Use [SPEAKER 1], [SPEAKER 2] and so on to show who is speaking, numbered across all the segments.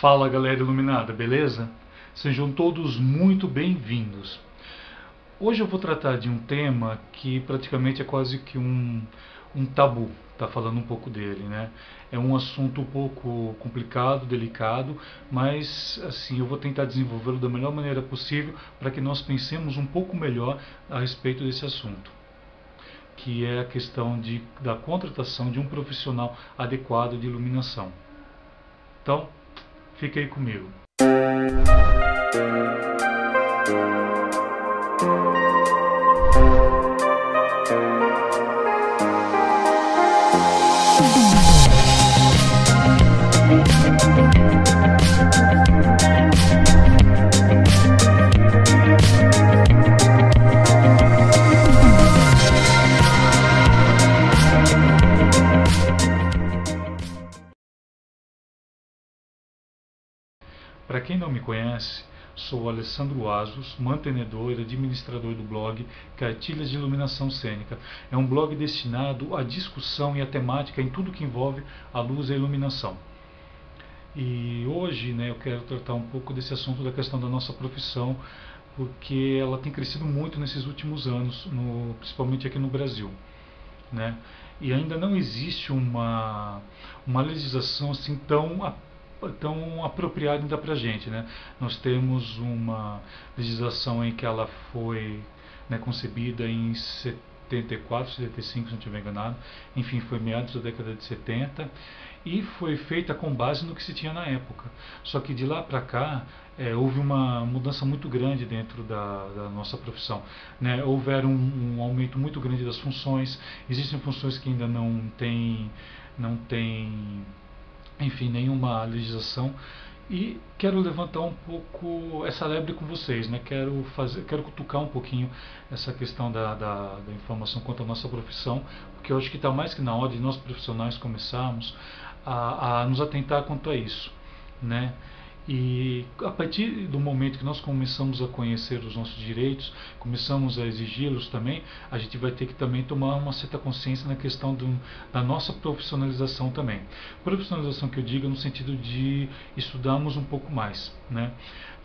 [SPEAKER 1] Fala galera iluminada, beleza? Sejam todos muito bem-vindos. Hoje eu vou tratar de um tema que praticamente é quase que um, um tabu, tá falando um pouco dele, né? É um assunto um pouco complicado, delicado, mas assim eu vou tentar desenvolvê-lo da melhor maneira possível para que nós pensemos um pouco melhor a respeito desse assunto que é a questão de, da contratação de um profissional adequado de iluminação. Então, Fique aí comigo. Para quem não me conhece, sou Alessandro Asos, mantenedor e administrador do blog Cartilhas de Iluminação Cênica. É um blog destinado à discussão e à temática em tudo que envolve a luz e a iluminação. E hoje né, eu quero tratar um pouco desse assunto da questão da nossa profissão, porque ela tem crescido muito nesses últimos anos, no, principalmente aqui no Brasil. Né? E ainda não existe uma, uma legislação assim tão tão apropriado ainda para a gente. Né? Nós temos uma legislação em que ela foi né, concebida em 74, 75, se não estiver enganado, enfim, foi meados da década de 70 e foi feita com base no que se tinha na época. Só que de lá para cá é, houve uma mudança muito grande dentro da, da nossa profissão. Né? Houveram um, um, aumento muito grande das funções, existem funções que ainda não têm, não têm enfim, nenhuma legislação. E quero levantar um pouco essa lebre com vocês, né? quero, fazer, quero cutucar um pouquinho essa questão da, da, da informação quanto à nossa profissão, porque eu acho que está mais que na hora de nós profissionais começarmos a, a nos atentar quanto a isso. Né? E a partir do momento que nós começamos a conhecer os nossos direitos, começamos a exigi-los também, a gente vai ter que também tomar uma certa consciência na questão do, da nossa profissionalização também. Profissionalização que eu digo no sentido de estudarmos um pouco mais. Né?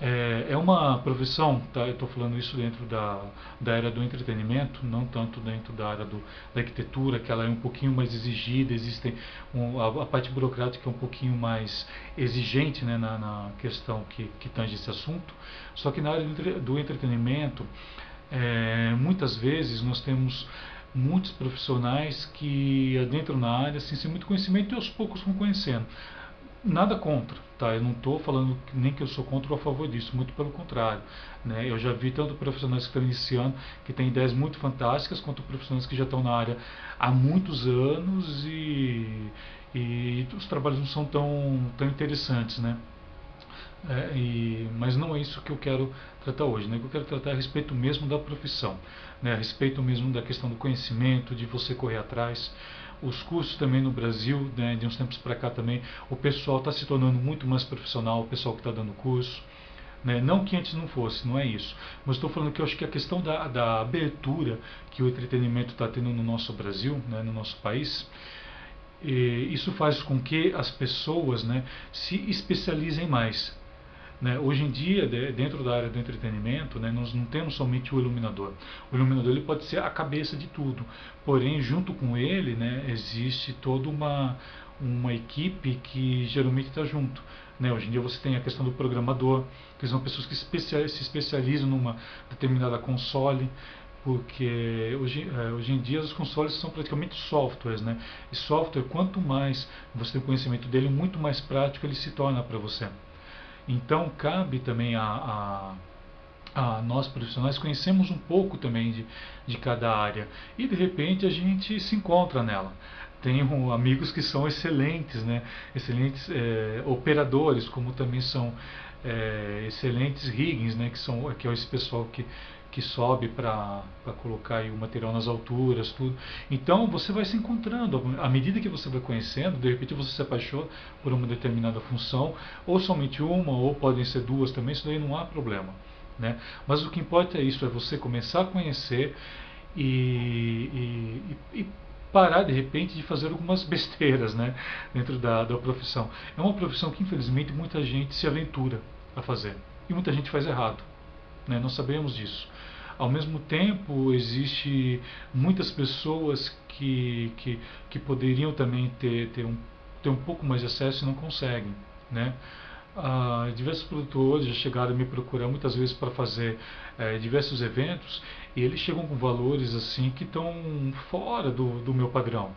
[SPEAKER 1] É, é uma profissão, tá, eu estou falando isso dentro da, da era do entretenimento, não tanto dentro da área do, da arquitetura, que ela é um pouquinho mais exigida, existem um, a, a, parte burocrática é um pouquinho mais exigente né, na, na questão que, que tange esse assunto. Só que na área do, do entretenimento, é, muitas vezes nós temos muitos profissionais que adentram na área assim, sem muito conhecimento e aos poucos vão conhecendo. Nada contra, tá? Eu não estou falando nem que eu sou contra ou a favor disso, muito pelo contrário. Né? Eu já vi tanto profissionais que estão iniciando, que têm ideias muito fantásticas, quanto profissionais que já estão na área há muitos anos e, e os trabalhos não são tão, tão interessantes, né? É, e, mas não é isso que eu quero tratar hoje. Né? Eu quero tratar é a respeito mesmo da profissão, né? a respeito mesmo da questão do conhecimento, de você correr atrás. Os cursos também no Brasil, né, de uns tempos para cá também, o pessoal está se tornando muito mais profissional, o pessoal que está dando curso. Né? Não que antes não fosse, não é isso. Mas estou falando que eu acho que a questão da, da abertura que o entretenimento está tendo no nosso Brasil, né, no nosso país, isso faz com que as pessoas né, se especializem mais. Né? Hoje em dia, dentro da área do entretenimento, né, nós não temos somente o iluminador. O iluminador ele pode ser a cabeça de tudo, porém, junto com ele, né, existe toda uma, uma equipe que geralmente está junto. Né? Hoje em dia você tem a questão do programador, que são pessoas que se especializam numa determinada console, porque hoje, é, hoje em dia os consoles são praticamente softwares, né? E software, quanto mais você tem conhecimento dele, muito mais prático ele se torna para você. Então cabe também a, a, nós profissionais conhecemos um pouco também de, de cada área e de repente a gente se encontra nela. Tenho amigos que são excelentes, né? excelentes é, operadores, como também são é, excelentes riggings, né? que, são, que é esse pessoal que, que sobe para colocar o material nas alturas, tudo. Então você vai se encontrando. À medida que você vai conhecendo, de repente você se apaixona por uma determinada função, ou somente uma, ou podem ser duas também, isso daí não há problema. Né? Mas o que importa é isso, é você começar a conhecer e, e, e parar de repente de fazer algumas besteiras né, dentro da, da profissão. É uma profissão que infelizmente muita gente se aventura a fazer e muita gente faz errado. Né, nós sabemos disso. Ao mesmo tempo, existe muitas pessoas que, que, que poderiam também ter, ter, um, ter um pouco mais de acesso e não conseguem. Né? Ah, diversos produtores já chegaram a me procurar muitas vezes para fazer é, diversos eventos e eles chegam com valores assim que estão fora do, do meu padrão.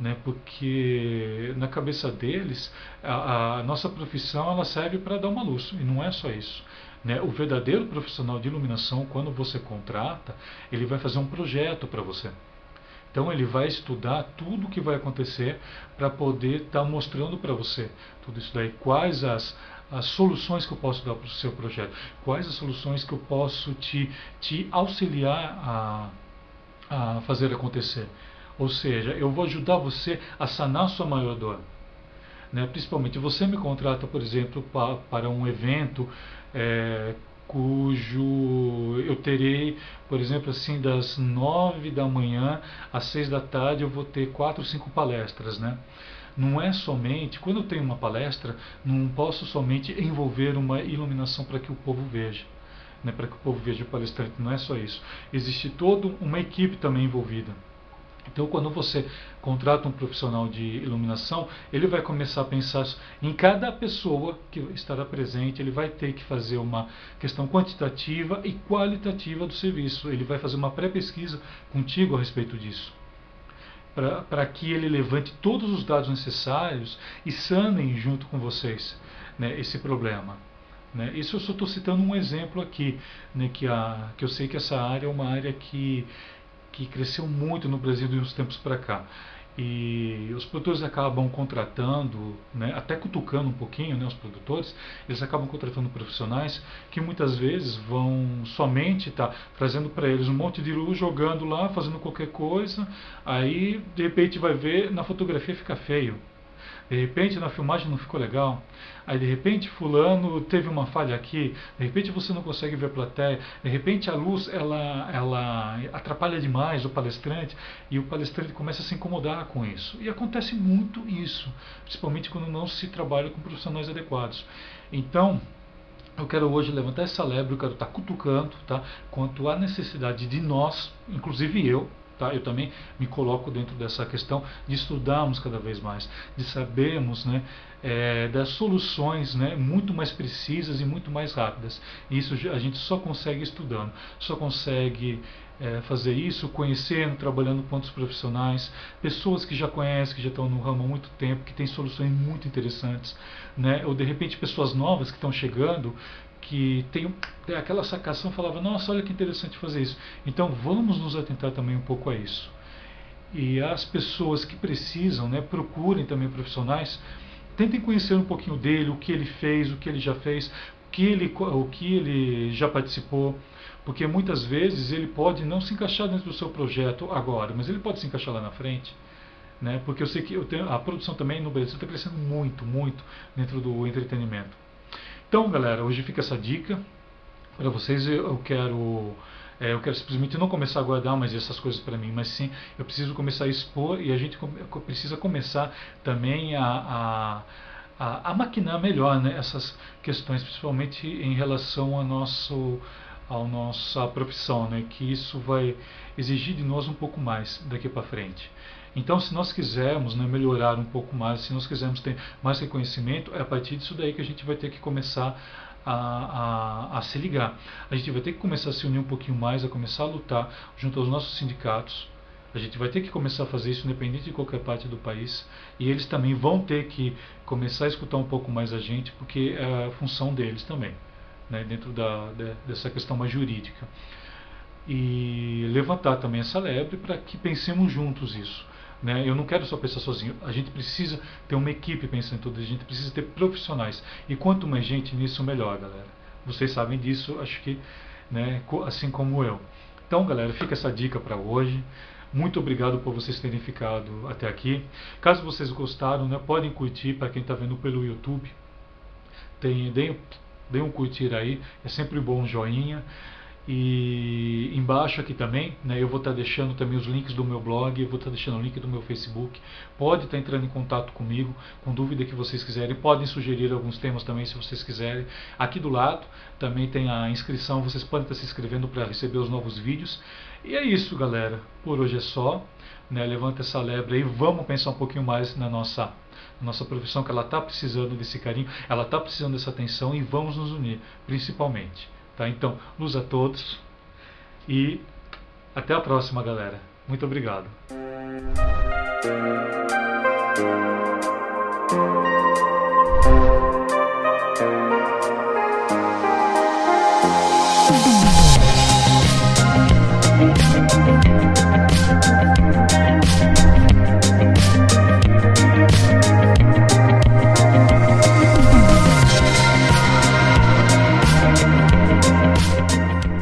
[SPEAKER 1] Né, porque na cabeça deles a, a nossa profissão ela serve para dar uma luz e não é só isso. Né? O verdadeiro profissional de iluminação, quando você contrata, ele vai fazer um projeto para você. Então ele vai estudar tudo o que vai acontecer para poder estar tá mostrando para você tudo isso daí. Quais as, as soluções que eu posso dar para o seu projeto? Quais as soluções que eu posso te, te auxiliar a, a fazer acontecer? Ou seja, eu vou ajudar você a sanar sua maior dor. Né? Principalmente, você me contrata, por exemplo, pa, para um evento é, cujo eu terei, por exemplo, assim, das nove da manhã às seis da tarde eu vou ter quatro, cinco palestras, né? Não é somente, quando eu tenho uma palestra, não posso somente envolver uma iluminação para que o povo veja. Né, para que o povo veja o palestrante, não é só isso. Existe toda uma equipe também envolvida. Então, quando você contrata um profissional de iluminação, ele vai começar a pensar em cada pessoa que estará presente, ele vai ter que fazer uma questão quantitativa e qualitativa do serviço. Ele vai fazer uma pré-pesquisa contigo a respeito disso. Para que ele levante todos os dados necessários e sanem junto com vocês né, esse problema. Né? Isso eu só estou citando um exemplo aqui, né, que, a, que eu sei que essa área é uma área que que cresceu muito no Brasil de uns tempos para cá. E os produtores acabam contratando, né, até cutucando um pouquinho né, os produtores, eles acabam contratando profissionais que muitas vezes vão somente tá, trazendo para eles um monte de luz, jogando lá, fazendo qualquer coisa, aí de repente vai ver, na fotografia fica feio. De repente na filmagem não ficou legal. Aí de repente fulano teve uma falha aqui. De repente você não consegue ver a plateia. De repente a luz ela, ela atrapalha demais o palestrante e o palestrante começa a se incomodar com isso. E acontece muito isso, principalmente quando não se trabalha com profissionais adequados. Então eu quero hoje levantar essa lebre, eu quero estar cutucando tá, quanto à necessidade de nós, inclusive eu, Tá? Eu também me coloco dentro dessa questão de estudarmos cada vez mais, de sabermos né, é, das soluções né, muito mais precisas e muito mais rápidas. Isso a gente só consegue estudando, só consegue é, fazer isso conhecendo, trabalhando com outros profissionais, pessoas que já conhecem, que já estão no ramo há muito tempo, que têm soluções muito interessantes, né? ou de repente pessoas novas que estão chegando, que tem, aquela sacação falava, nossa, olha que interessante fazer isso. Então vamos nos atentar também um pouco a isso. E as pessoas que precisam, né, procurem também profissionais, tentem conhecer um pouquinho dele, o que ele fez, o que ele já fez, o que ele, o que ele já participou, porque muitas vezes ele pode não se encaixar dentro do seu projeto agora, mas ele pode se encaixar lá na frente. Né? Porque eu sei que eu tenho, a produção também no Brasil está crescendo muito, muito dentro do entretenimento. Então, galera, hoje fica essa dica para vocês. Eu quero é, eu quero simplesmente não começar a guardar mais essas coisas para mim, mas sim eu preciso começar a expor e a gente precisa começar também a, a, a, a maquinar melhor né, essas questões, principalmente em relação ao nosso a nossa profissão, né, que isso vai exigir de nós um pouco mais daqui para frente. Então, se nós quisermos né, melhorar um pouco mais, se nós quisermos ter mais reconhecimento, é a partir disso daí que a gente vai ter que começar a, a, a, se ligar. A gente vai ter que começar a se unir um pouquinho mais, a começar a lutar junto aos nossos sindicatos. A gente vai ter que começar a fazer isso independente de qualquer parte do país. E eles também vão ter que começar a escutar um pouco mais a gente, porque é a função deles também, né, dentro da, de, dessa questão mais jurídica. E levantar também essa lebre para que pensemos juntos isso. Né? Eu não quero só pensar sozinho. A gente precisa ter uma equipe pensando em tudo. A gente precisa ter profissionais. E quanto mais gente nisso, melhor, galera. Vocês sabem disso, acho que, né, assim como eu. Então, galera, fica essa dica para hoje. Muito obrigado por vocês terem ficado até aqui. Caso vocês gostaram, né, podem curtir para quem está vendo pelo YouTube. Tem, deem, deem um curtir aí, é sempre bom um joinha. E embaixo aqui também, né, eu vou estar tá deixando também os links do meu blog, eu vou estar tá deixando o link do meu Facebook. Pode estar tá entrando em contato comigo, com dúvida que vocês quiserem. Podem sugerir alguns temas também, se vocês quiserem. Aqui do lado também tem a inscrição, vocês podem estar se inscrevendo para receber os novos vídeos. E é isso, galera. Por hoje é só. Né, levanta essa lebre aí, vamos pensar um pouquinho mais na nossa nossa profissão, que ela está precisando desse carinho, ela está precisando dessa atenção e vamos nos unir, principalmente. Tá? Então, luz a todos e até a próxima, galera. Muito obrigado.